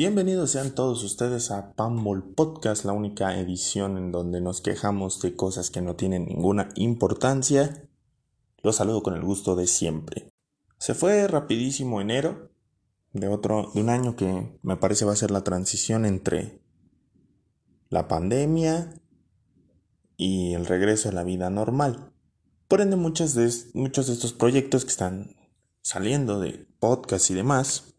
Bienvenidos sean todos ustedes a Pambol Podcast, la única edición en donde nos quejamos de cosas que no tienen ninguna importancia. Los saludo con el gusto de siempre. Se fue rapidísimo enero de otro de un año que me parece va a ser la transición entre la pandemia y el regreso a la vida normal. Por ende, muchos de, estos proyectos que están saliendo de podcast y demás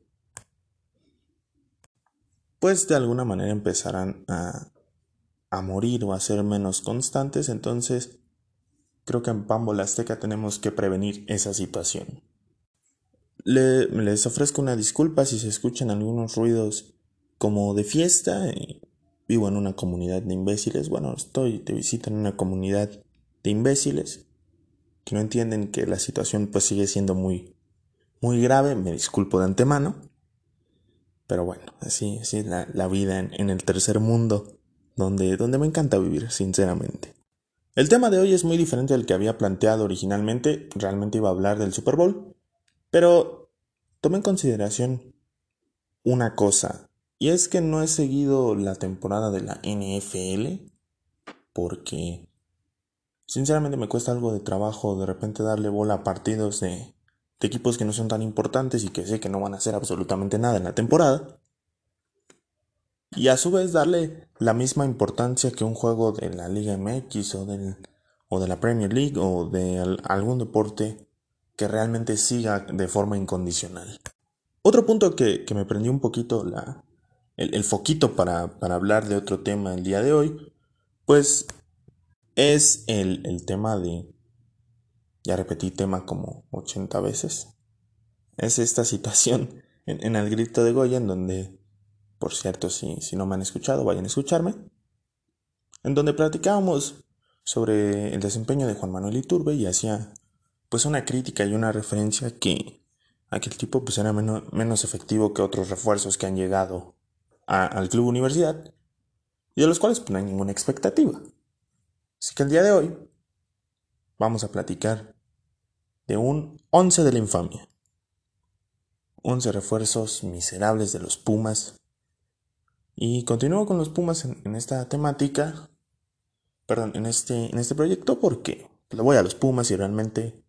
pues de alguna manera empezarán a, a morir o a ser menos constantes, entonces creo que en Pambo Azteca tenemos que prevenir esa situación. les ofrezco una disculpa si se escuchan algunos ruidos como de fiesta. Vivo en una comunidad de imbéciles. Bueno, estoy de visita en una comunidad de imbéciles que no entienden que la situación pues sigue siendo muy muy grave. Me disculpo de antemano. Pero bueno, así, es la, la vida en, el tercer mundo, donde, donde me encanta vivir, sinceramente. El tema de hoy es muy diferente al que había planteado originalmente, realmente iba a hablar del Super Bowl, pero tomé en consideración una cosa, y es que no he seguido la temporada de la NFL, porque sinceramente me cuesta algo de trabajo de repente darle bola a partidos de, de equipos que no son tan importantes y que sé que no van a hacer absolutamente nada en la temporada. Y a su vez darle la misma importancia que un juego de la Liga MX o, del, o de la Premier League o de algún deporte que realmente siga de forma incondicional. Otro punto que, me prendió un poquito la, el, foquito para, para, hablar de otro tema el día de hoy, pues es el, el tema de ya repetí tema como 80 veces. Es esta situación en, el grito de Goya, en donde, por cierto, si, si no me han escuchado, vayan a escucharme, en donde platicábamos sobre el desempeño de Juan Manuel Iturbe y hacía pues una crítica y una referencia que aquel tipo pues era menos, efectivo que otros refuerzos que han llegado al club universidad y de los cuales pues, no hay ninguna expectativa. Así que el día de hoy vamos a platicar de un 11 de la infamia. 11 refuerzos miserables de los Pumas. Y continúo con los Pumas en, esta temática, perdón, en este, en este proyecto porque le voy a los Pumas y realmente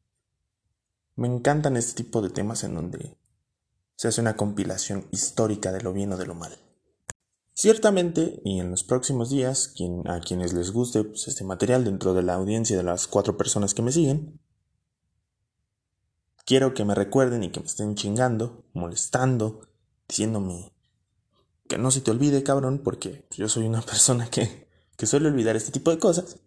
me encantan este tipo de temas en donde se hace una compilación histórica de lo bien o de lo mal. Ciertamente, y en los próximos días, a quienes les guste pues, este material dentro de la audiencia de las cuatro personas que me siguen, quiero que me recuerden y que me estén chingando, molestando, diciéndome que no se te olvide, cabrón, porque yo soy una persona que, que suele olvidar este tipo de cosas.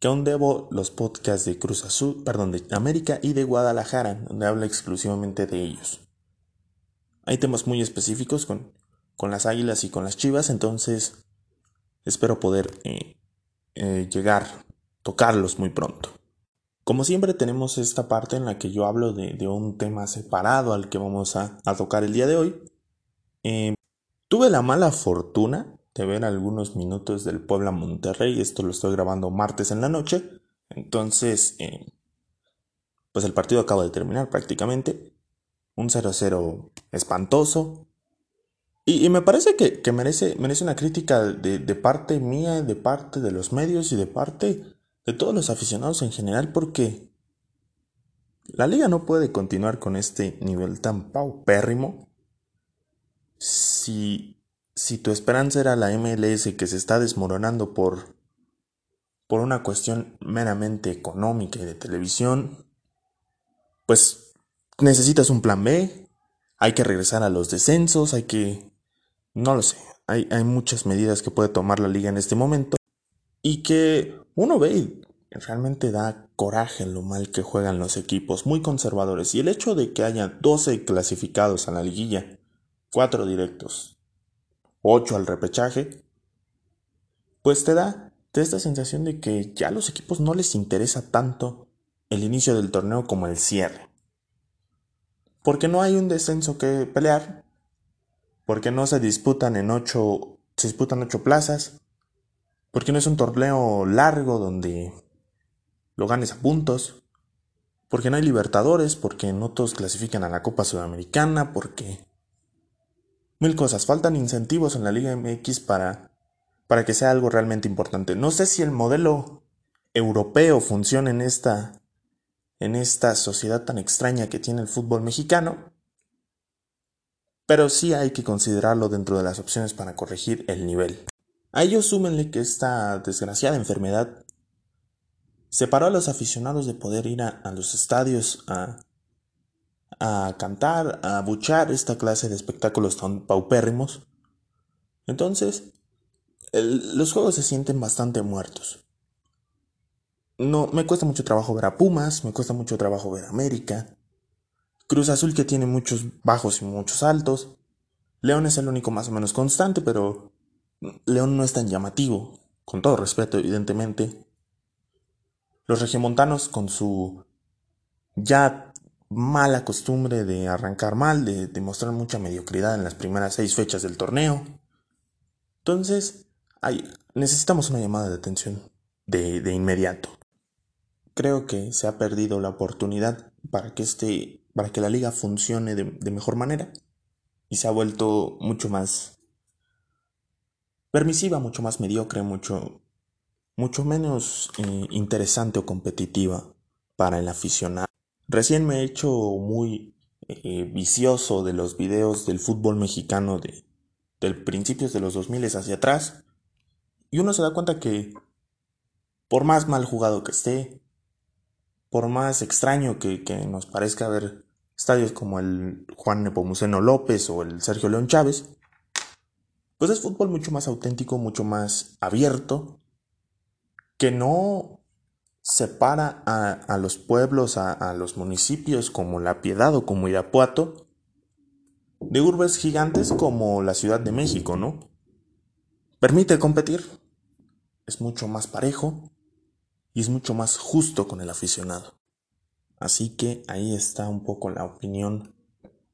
Que aún debo los podcasts de Cruz Azul, perdón, de América y de Guadalajara, donde hablo exclusivamente de ellos. Hay temas muy específicos con con las águilas y con las chivas, entonces espero poder eh, eh, llegar, tocarlos muy pronto. Como siempre tenemos esta parte en la que yo hablo de, un tema separado al que vamos a, tocar el día de hoy. Eh, tuve la mala fortuna de ver algunos minutos del Puebla Monterrey, esto lo estoy grabando martes en la noche, entonces pues el partido acaba de terminar prácticamente, un 0-0 espantoso, y, me parece que, merece una crítica de, parte mía, de parte de los medios y de parte de todos los aficionados en general, porque la liga no puede continuar con este nivel tan paupérrimo si, si tu esperanza era la MLS que se está desmoronando por, por una cuestión meramente económica y de televisión, pues necesitas un plan B, hay que regresar a los descensos, hay que no lo sé. Hay, hay muchas medidas que puede tomar la liga en este momento y que uno ve y realmente da coraje lo mal que juegan los equipos, muy conservadores. Y el hecho de que haya 12 clasificados a la liguilla, 4 directos, 8 al repechaje, pues te da, esta sensación de que ya a los equipos no les interesa tanto el inicio del torneo como el cierre. Porque no hay un descenso que pelear, porque no se disputan en ocho, se disputan ocho plazas, porque no es un torneo largo donde lo ganes a puntos, porque no hay libertadores, porque no todos clasifican a la Copa Sudamericana, porque mil cosas. Faltan incentivos en la Liga MX para, para que sea algo realmente importante. No sé si el modelo europeo funciona en esta, en esta sociedad tan extraña que tiene el fútbol mexicano, pero sí hay que considerarlo dentro de las opciones para corregir el nivel. A ello súmenle que esta desgraciada enfermedad separó a los aficionados de poder ir a, los estadios a, a cantar, a buchar esta clase de espectáculos tan paupérrimos. Entonces, los juegos se sienten bastante muertos. No, me cuesta mucho trabajo ver a Pumas, me cuesta mucho trabajo ver a América. Cruz Azul que tiene muchos bajos y muchos altos. León es el único más o menos constante, pero León no es tan llamativo, con todo respeto, evidentemente. Los regiomontanos con su ya mala costumbre de arrancar mal, de, demostrar mucha mediocridad en las primeras seis fechas del torneo. Entonces, necesitamos una llamada de atención de, de inmediato. Creo que se ha perdido la oportunidad para que, este, para que la liga funcione de, de mejor manera y se ha vuelto mucho más permisiva, mucho más mediocre, mucho, mucho menos eh, interesante o competitiva para el aficionado. Recién me he hecho muy eh, vicioso de los videos del fútbol mexicano de, del principios de los 2000 hacia atrás y uno se da cuenta que por más mal jugado que esté, por más extraño que, nos parezca ver estadios como el Juan Nepomuceno López o el Sergio León Chávez, pues es fútbol mucho más auténtico, mucho más abierto, que no separa a, los pueblos, a, a, los municipios como La Piedad o como Irapuato, de urbes gigantes como la Ciudad de México, ¿no? Permite competir, es mucho más parejo, y es mucho más justo con el aficionado. Así que ahí está un poco la opinión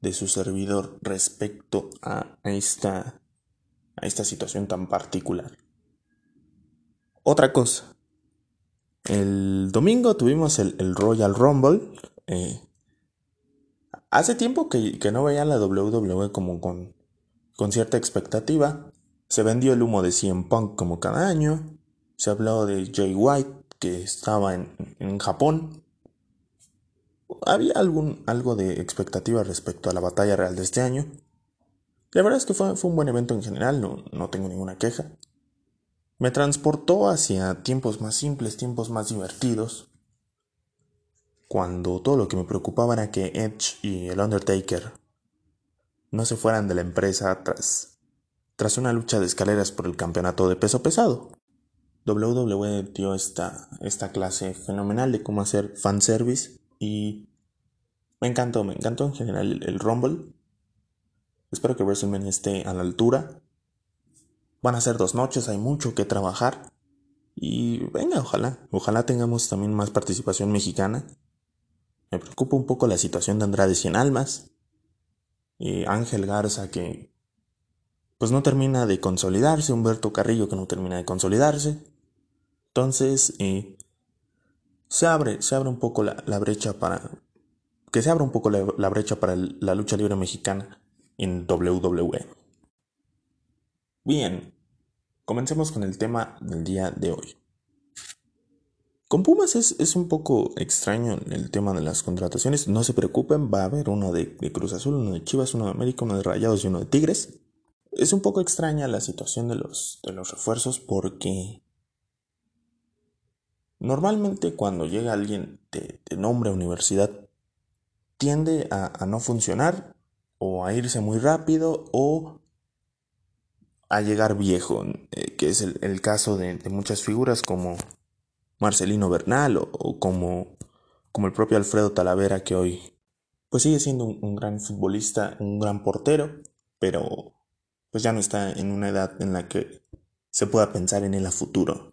de su servidor respecto a esta, a esta situación tan particular. Otra cosa. El domingo tuvimos el, Royal Rumble. Eh, hace tiempo que, no veía la WWE como con, con cierta expectativa. Se vendió el humo de CM Punk como cada año. Se habló de Jay White que estaba en, Japón. Había algún, algo de expectativa respecto a la batalla real de este año. La verdad es que fue, un buen evento en general, no, tengo ninguna queja. Me transportó hacia tiempos más simples, tiempos más divertidos, cuando todo lo que me preocupaba era que Edge y el Undertaker no se fueran de la empresa tras, tras una lucha de escaleras por el campeonato de peso pesado. WWE dio esta, esta clase fenomenal de cómo hacer fanservice y me encantó, me encantó en general el, Rumble. Espero que WrestleMania esté a la altura. Van a ser dos noches, hay mucho que trabajar. Y venga, ojalá, ojalá tengamos también más participación mexicana. Me preocupa un poco la situación de Andrade Cien Almas. Y Ángel Garza que pues no termina de consolidarse, Humberto Carrillo que no termina de consolidarse. Entonces, eh, se abre, se abre un poco la, brecha para. Que se abra un poco la, brecha para la lucha libre mexicana en WWE. Bien, comencemos con el tema del día de hoy. Con Pumas es, un poco extraño el tema de las contrataciones. No se preocupen, va a haber uno de, de, Cruz Azul, uno de Chivas, uno de América, uno de Rayados y uno de Tigres. Es un poco extraña la situación de los, de los refuerzos porque Normalmente cuando llega alguien de, nombre a universidad tiende a, no funcionar o a irse muy rápido o a llegar viejo, eh, que es el, caso de, muchas figuras como Marcelino Bernal o, como, como, el propio Alfredo Talavera que hoy pues sigue siendo un, un gran futbolista, un gran portero, pero pues ya no está en una edad en la que se pueda pensar en él a futuro.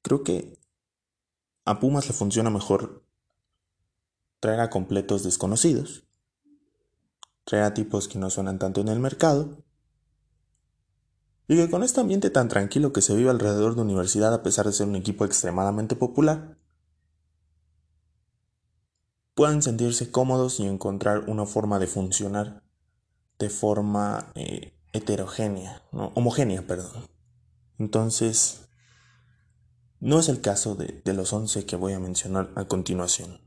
Creo que a Pumas le funciona mejor traer a completos desconocidos, traer a tipos que no suenan tanto en el mercado, y que con este ambiente tan tranquilo que se vive alrededor de universidad a pesar de ser un equipo extremadamente popular, puedan sentirse cómodos y encontrar una forma de funcionar de forma eh, heterogénea, homogénea, perdón. Entonces, no es el caso de, de los 11 que voy a mencionar a continuación.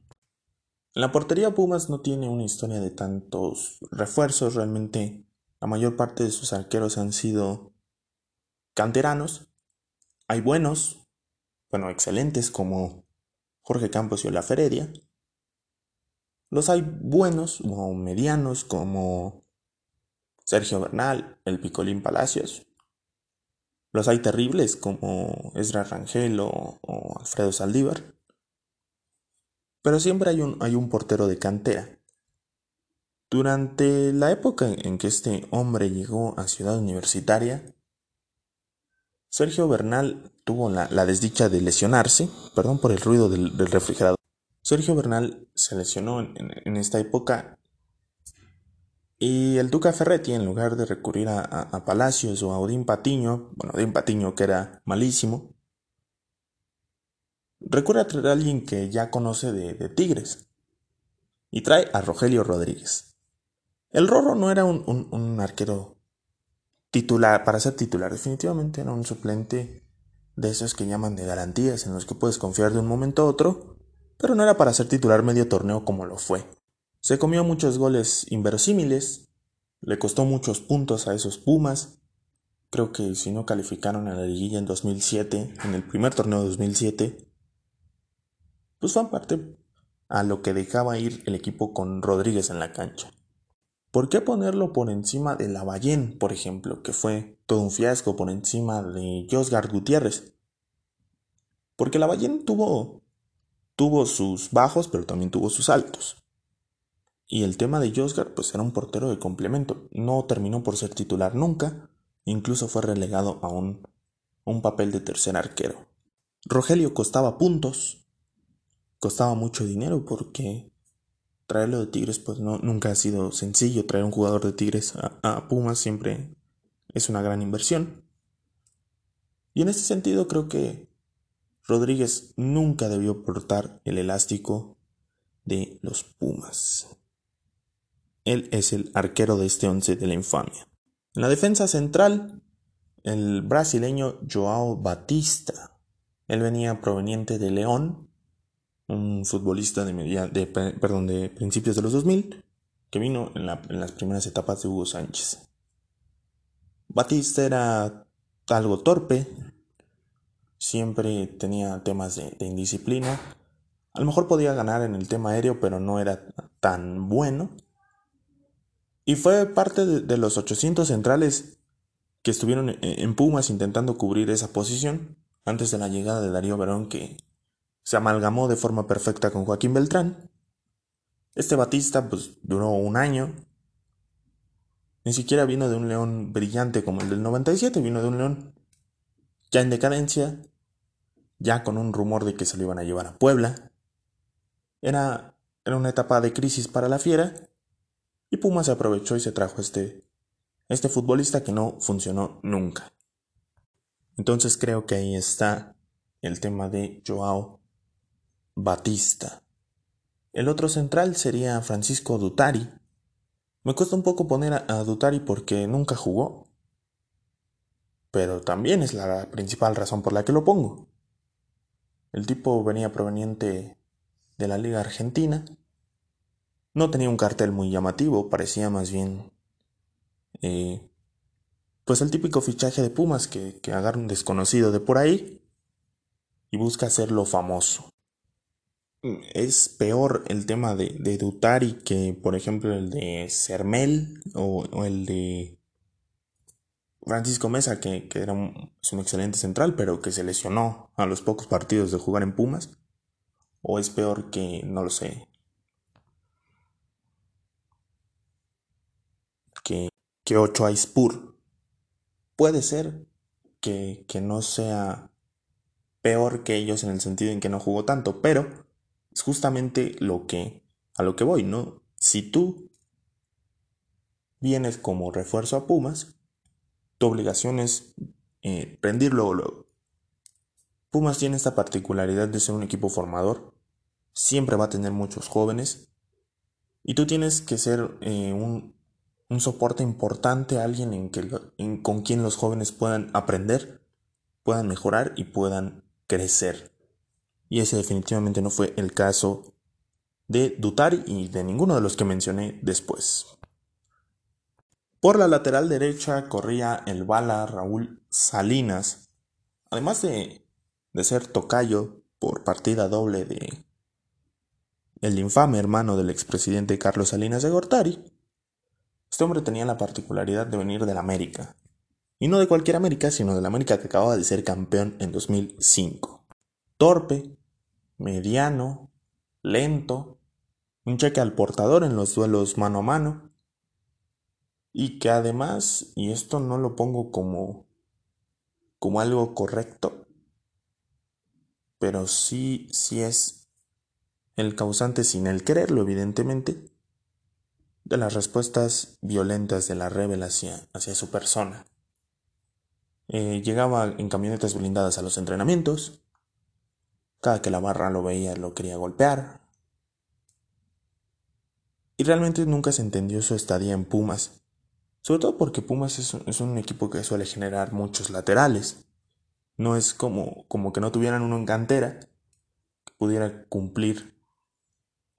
La portería Pumas no tiene una historia de tantos refuerzos, realmente la mayor parte de sus arqueros han sido canteranos. Hay buenos, bueno, excelentes como Jorge Campos y Olaferedia. Los hay buenos o medianos como Sergio Bernal, el Picolín Palacios. Los hay terribles como Ezra Rangel o, Alfredo Saldívar. Pero siempre hay un, hay un portero de cantera. Durante la época en que este hombre llegó a Ciudad Universitaria, Sergio Bernal tuvo la, desdicha de lesionarse, perdón por el ruido del, refrigerador. Sergio Bernal se lesionó en, esta época y el Duca Ferretti, en lugar de recurrir a, Palacios o a Odín Patiño, bueno, Odín Patiño que era malísimo, recurre a traer a alguien que ya conoce de, Tigres y trae a Rogelio Rodríguez. El Rorro no era un arquero titular, para ser titular, definitivamente era un suplente de esos que llaman de garantías, en los que puedes confiar de un momento a otro, pero no era para ser titular medio torneo como lo fue. Se comió muchos goles inverosímiles, le costó muchos puntos a esos Pumas, creo que si no calificaron a la liguilla en 2007, en el primer torneo de 2007, pues fue parte a lo que dejaba ir el equipo con Rodríguez en la cancha. ¿Por qué ponerlo por encima de Lavallén, por ejemplo, que fue todo un fiasco por encima de Josgar Gutiérrez? Porque Lavallén tuvo, tuvo sus bajos, pero también tuvo sus altos. Y el tema de Josgar, pues era un portero de complemento. No terminó por ser titular nunca, incluso fue relegado a un, un papel de tercer arquero. Rogelio costaba puntos, costaba mucho dinero porque traerlo de Tigres pues no, nunca ha sido sencillo. Traer un jugador de Tigres a, Pumas siempre es una gran inversión. Y en este sentido creo que Rodríguez nunca debió portar el elástico de los Pumas. Él es el arquero de este once de la infamia. En la defensa central, el brasileño Joao Batista. Él venía proveniente de León un futbolista de, media, de, perdón, de principios de los 2000, que vino en, las primeras etapas de Hugo Sánchez. Batista era algo torpe, siempre tenía temas de, indisciplina. A lo mejor podía ganar en el tema aéreo, pero no era tan bueno. Y fue parte de, los 800 centrales que estuvieron en Pumas intentando cubrir esa posición antes de la llegada de Darío Verón, que se amalgamó de forma perfecta con Joaquín Beltrán. Este Batista pues duró un año. Ni siquiera vino de un león brillante como el del 97, vino de un león ya en decadencia, ya con un rumor de que se lo iban a llevar a Puebla. Era, era una etapa de crisis para la fiera y Puma se aprovechó y se trajo este, este futbolista que no funcionó nunca. Entonces creo que ahí está el tema de Joao Batista. El otro central sería Francisco Dutari. Me cuesta un poco poner a, Dutari porque nunca jugó. Pero también es la principal razón por la que lo pongo. El tipo venía proveniente de la Liga Argentina. No tenía un cartel muy llamativo, parecía más bien... Eh, pues el típico fichaje de Pumas que, que agarra un desconocido de por ahí y busca hacerlo famoso es peor el tema de, de Dutari que, por ejemplo, el de Cermel o, el de Francisco Mesa, que, era un, es un excelente central, pero que se lesionó a los pocos partidos de jugar en Pumas. O es peor que, no lo sé, que, que Ochoa Ispur. Puede ser que, que no sea peor que ellos en el sentido en que no jugó tanto, pero es justamente lo que, a lo que voy, ¿no? Si tú vienes como refuerzo a Pumas, tu obligación es eh, rendirlo luego. Pumas tiene esta particularidad de ser un equipo formador, siempre va a tener muchos jóvenes, y tú tienes que ser eh, un, un soporte importante, alguien en que, con quien los jóvenes puedan aprender, puedan mejorar y puedan crecer. Y ese definitivamente no fue el caso de Dutari y de ninguno de los que mencioné después. Por la lateral derecha corría el bala Raúl Salinas, además de, de ser tocayo por partida doble de el infame hermano del expresidente Carlos Salinas de Gortari. Este hombre tenía la particularidad de venir de la América, y no de cualquier América, sino de la América que acababa de ser campeón en 2005. Torpe, mediano, lento, un cheque al portador en los duelos mano a mano, y que además, y esto no lo pongo como, como algo correcto, pero sí, sí es el causante sin el quererlo, evidentemente, de las respuestas violentas de la rebel hacia, su persona. Eh, llegaba en camionetas blindadas a los entrenamientos. Cada que la barra lo veía lo quería golpear. Y realmente nunca se entendió su estadía en Pumas. Sobre todo porque Pumas es un, equipo que suele generar muchos laterales. No es como, como que no tuvieran uno en cantera que pudiera cumplir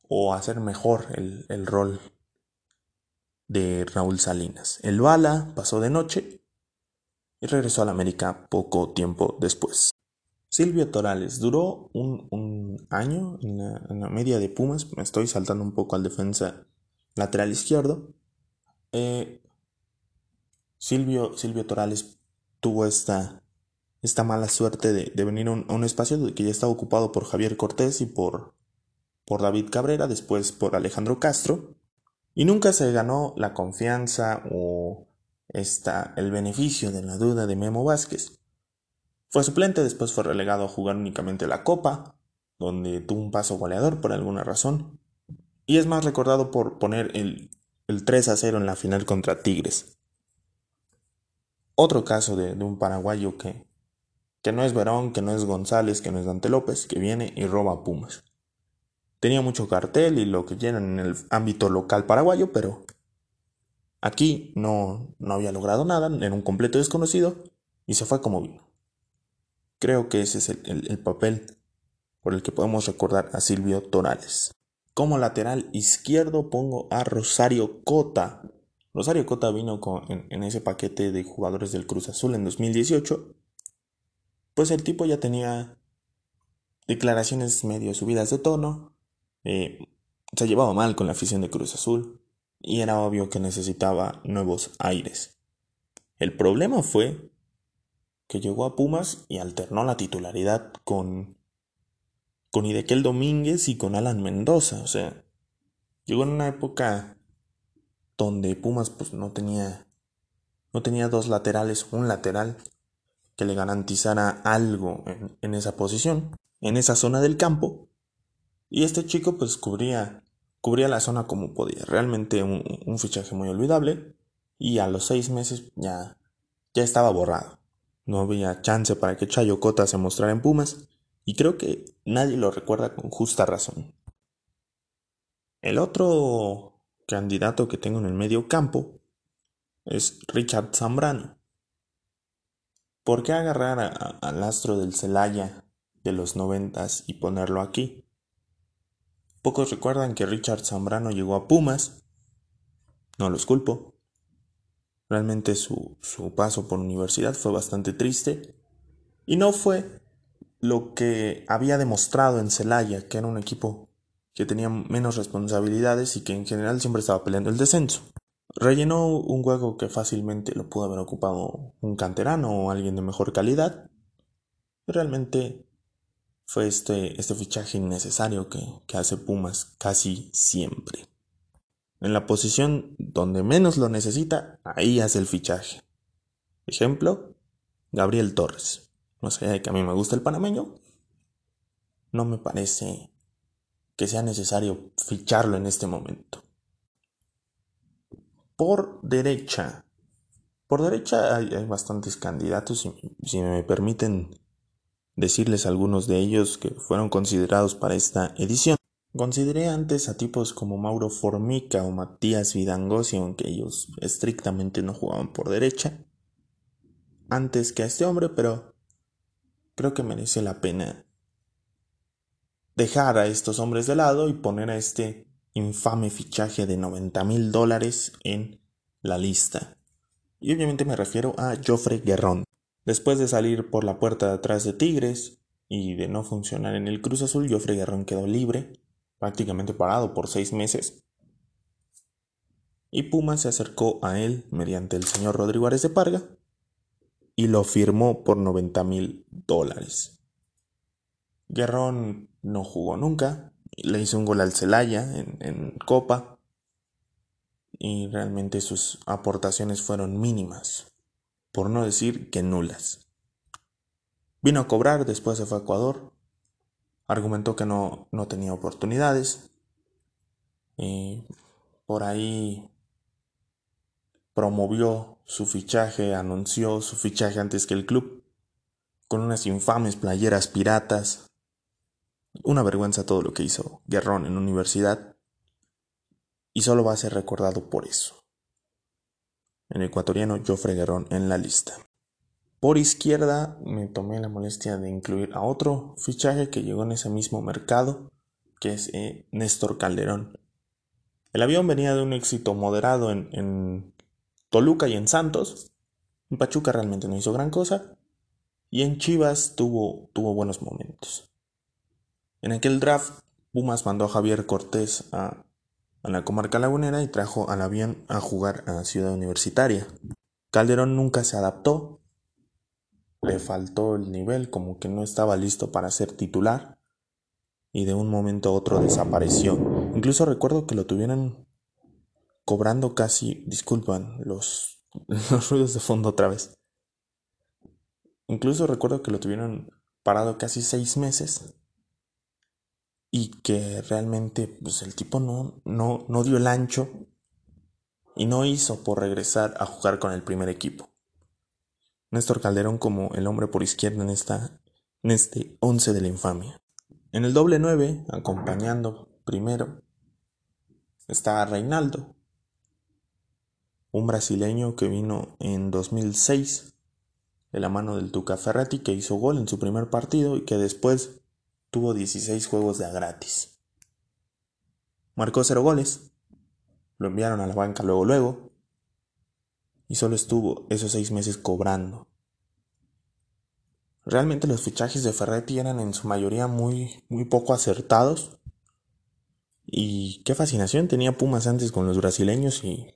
o hacer mejor el, el rol de Raúl Salinas. El Bala pasó de noche y regresó a la América poco tiempo después. Silvio Torales duró un, año en la, media de Pumas. Me estoy saltando un poco al defensa lateral izquierdo. Eh, Silvio, Silvio Torales tuvo esta, esta mala suerte de, venir a un, espacio que ya estaba ocupado por Javier Cortés y por, por David Cabrera, después por Alejandro Castro. Y nunca se ganó la confianza o esta, el beneficio de la duda de Memo Vázquez. Fue suplente, después fue relegado a jugar únicamente la Copa, donde tuvo un paso goleador por alguna razón. Y es más recordado por poner el, el 3 a 0 en la final contra Tigres. Otro caso de, un paraguayo que, que no es Verón, que no es González, que no es Dante López, que viene y roba a Pumas. Tenía mucho cartel y lo que llenan en el ámbito local paraguayo, pero aquí no, no había logrado nada, era un completo desconocido y se fue como vino. Creo que ese es el, papel por el que podemos recordar a Silvio Torales. Como lateral izquierdo pongo a Rosario Cota. Rosario Cota vino en, en, ese paquete de jugadores del Cruz Azul en 2018. Pues el tipo ya tenía declaraciones medio subidas de tono, eh, se llevaba mal con la afición de Cruz Azul y era obvio que necesitaba nuevos aires. El problema fue que llegó a Pumas y alternó la titularidad con con Idequel Domínguez y con Alan Mendoza, o sea, llegó en una época donde Pumas pues no tenía no tenía dos laterales, un lateral que le garantizara algo en, en esa posición, en esa zona del campo, y este chico pues cubría, cubría la zona como podía. Realmente un, fichaje muy olvidable. Y a los seis meses ya, ya estaba borrado. No había chance para que Chayo Cota se mostrara en Pumas. Y creo que nadie lo recuerda con justa razón. El otro candidato que tengo en el medio campo es Richard Zambrano. ¿Por qué agarrar al astro del Celaya de los noventas y ponerlo aquí? Pocos recuerdan que Richard Zambrano llegó a Pumas. No los culpo. Realmente su, paso por universidad fue bastante triste. Y no fue lo que había demostrado en Celaya, que era un equipo que tenía menos responsabilidades y que en general siempre estaba peleando el descenso. Rellenó un juego que fácilmente lo pudo haber ocupado un canterano o alguien de mejor calidad. Realmente fue este, este fichaje innecesario que, que hace Pumas casi siempre. En la posición donde menos lo necesita, ahí hace el fichaje. Ejemplo, Gabriel Torres. No sé de que a mí me gusta el panameño, no me parece que sea necesario ficharlo en este momento. Por derecha. Por derecha hay, bastantes candidatos, si me permiten decirles algunos de ellos que fueron considerados para esta edición. Consideré antes a tipos como Mauro Formica o Matías Vidangosi, aunque ellos estrictamente no jugaban por derecha, antes que a este hombre, pero creo que merece la pena dejar a estos hombres de lado y poner a este infame fichaje de 90 mil dólares en la lista. Y obviamente me refiero a Joffrey Guerrón. Después de salir por la puerta de atrás de Tigres y de no funcionar en el Cruz Azul, Joffrey Guerrón quedó libre prácticamente parado por seis meses. Y Puma se acercó a él mediante el señor Rodrigo Ares de Parga y lo firmó por 90 mil dólares. Guerrón no jugó nunca, le hizo un gol al Celaya en, en Copa y realmente sus aportaciones fueron mínimas, por no decir que nulas. Vino a cobrar, después se fue a Ecuador, argumentó que no, no tenía oportunidades. Y por ahí promovió su fichaje, anunció su fichaje antes que el club, con unas infames playeras piratas. Una vergüenza todo lo que hizo Guerrón en universidad. Y solo va a ser recordado por eso. El ecuatoriano Joffre Guerrón en la lista. Por izquierda me tomé la molestia de incluir a otro fichaje que llegó en ese mismo mercado, que es eh, Néstor Calderón. El avión venía de un éxito moderado en, Toluca y en Santos. En Pachuca realmente no hizo gran cosa. Y en Chivas tuvo, tuvo buenos momentos. En aquel draft, Pumas mandó a Javier Cortés a, a la comarca lagunera y trajo al avión a jugar a Ciudad Universitaria. Calderón nunca se adaptó le faltó el nivel, como que no estaba listo para ser titular y de un momento a otro desapareció. Incluso recuerdo que lo tuvieron cobrando casi, disculpan, los, los ruidos de fondo otra vez. Incluso recuerdo que lo tuvieron parado casi seis meses y que realmente pues el tipo no, no, no dio el ancho y no hizo por regresar a jugar con el primer equipo. Néstor Calderón como el hombre por izquierda en, esta, en este once de la infamia. En el doble nueve, acompañando primero, está Reinaldo, un brasileño que vino en 2006 de la mano del Tuca Ferretti, que hizo gol en su primer partido y que después tuvo 16 juegos de a gratis. Marcó cero goles, lo enviaron a la banca luego luego, y solo estuvo esos seis meses cobrando. Realmente los fichajes de Ferretti eran en su mayoría muy, muy poco acertados. Y qué fascinación tenía Pumas antes con los brasileños y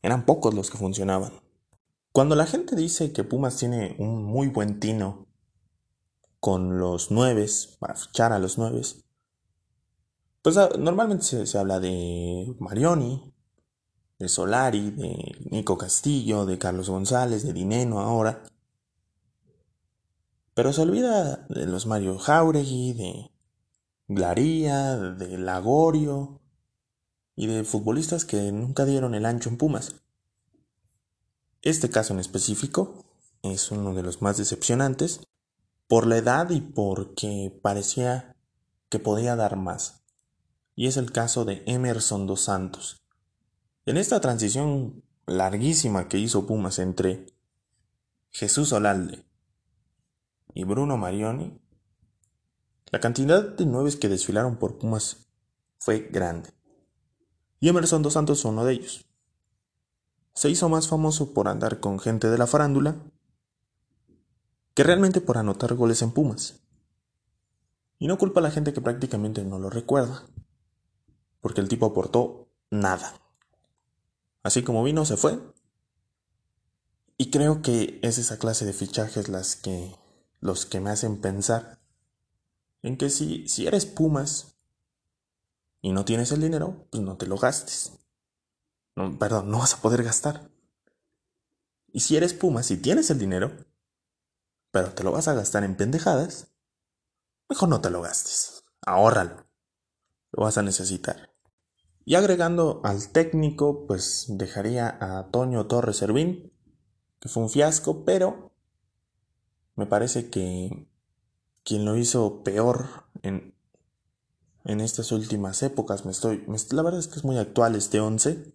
eran pocos los que funcionaban. Cuando la gente dice que Pumas tiene un muy buen tino con los nueves, para fichar a los nueves, pues ah, normalmente se, se habla de Marioni, de Solari, de Nico Castillo, de Carlos González, de Dineno ahora. Pero se olvida de los Mario Jauregui, de Glaría, de Lagorio y de futbolistas que nunca dieron el ancho en Pumas. Este caso en específico es uno de los más decepcionantes por la edad y porque parecía que podía dar más. Y es el caso de Emerson dos Santos, en esta transición larguísima que hizo Pumas entre Jesús Olalde y Bruno Marioni, la cantidad de nueves que desfilaron por Pumas fue grande. Y Emerson Dos Santos fue uno de ellos. Se hizo más famoso por andar con gente de la farándula que realmente por anotar goles en Pumas. Y no culpa a la gente que prácticamente no lo recuerda, porque el tipo aportó nada. Así como vino, se fue. Y creo que es esa clase de fichajes las que los que me hacen pensar en que si, si eres Pumas y no tienes el dinero, pues no te lo gastes. No, perdón, no vas a poder gastar. Y si eres Pumas y tienes el dinero, pero te lo vas a gastar en pendejadas, mejor no te lo gastes. Ahórralo. Lo vas a necesitar. Y agregando al técnico, pues dejaría a Toño Torres Servín, que fue un fiasco, pero me parece que quien lo hizo peor en, en estas últimas épocas. Me estoy, la verdad es que es muy actual este 11.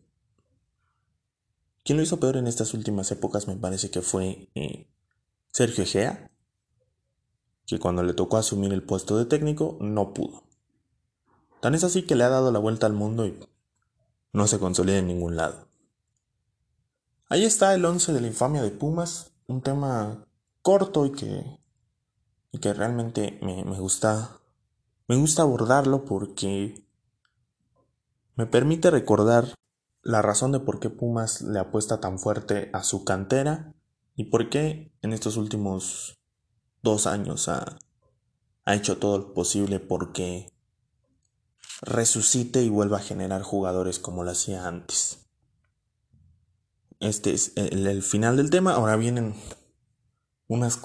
Quien lo hizo peor en estas últimas épocas me parece que fue eh, Sergio Egea, que cuando le tocó asumir el puesto de técnico no pudo. Tan es así que le ha dado la vuelta al mundo y no se consolida en ningún lado. Ahí está el 11 de la infamia de Pumas, un tema corto y que, y que realmente me, me gusta me gusta abordarlo porque me permite recordar la razón de por qué Pumas le apuesta tan fuerte a su cantera y por qué en estos últimos dos años ha, ha hecho todo lo posible porque resucite y vuelva a generar jugadores como lo hacía antes. Este es el, final del tema. Ahora vienen unas,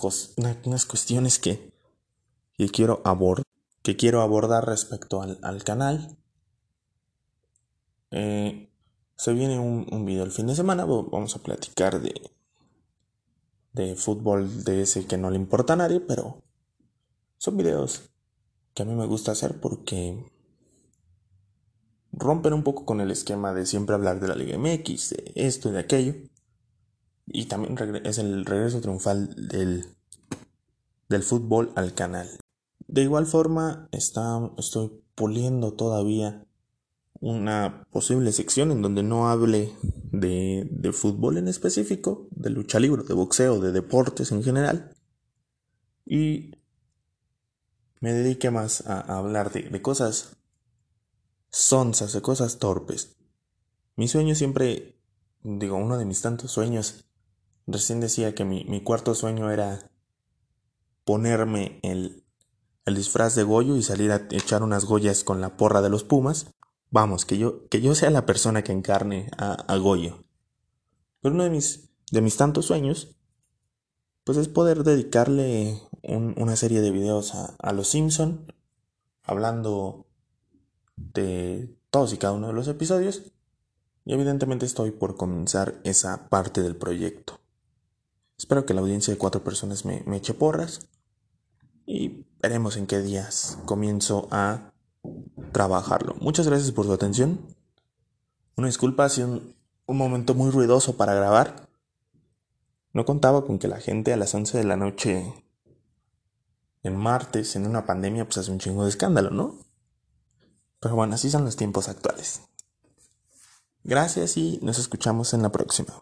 unas cuestiones que, que quiero abordar respecto al, canal. Eh, se viene un, un, video el fin de semana, vamos a platicar de, de fútbol de ese que no le importa a nadie, pero son videos que a mí me gusta hacer porque rompen un poco con el esquema de siempre hablar de la Liga MX, de esto y de aquello. Y también es el regreso triunfal del, del fútbol al canal. De igual forma, estoy puliendo todavía una posible sección en donde no hable de, fútbol en específico, de lucha libre, de boxeo, de deportes en general. Y me dedique más a, hablar de, cosas sonzas, de cosas torpes. Mi sueño siempre, digo, uno de mis tantos sueños, recién decía que mi, cuarto sueño era ponerme el, el disfraz de Goyo y salir a echar unas goyas con la porra de los Pumas. Vamos, que yo, que yo sea la persona que encarne a, Goyo. Pero uno de mis, de mis tantos sueños, pues es poder dedicarle una serie de videos a, a los Simpson, hablando de todos y cada uno de los episodios. Y evidentemente estoy por comenzar esa parte del proyecto. Espero que la audiencia de cuatro personas me, me eche porras. Y veremos en qué días comienzo a trabajarlo. Muchas gracias por su atención. Una disculpa, ha sido un, un momento muy ruidoso para grabar. No contaba con que la gente a las 11 de la noche en martes, en una pandemia, pues hace un chingo de escándalo, ¿no? Pero bueno, así son los tiempos actuales. Gracias y nos escuchamos en la próxima.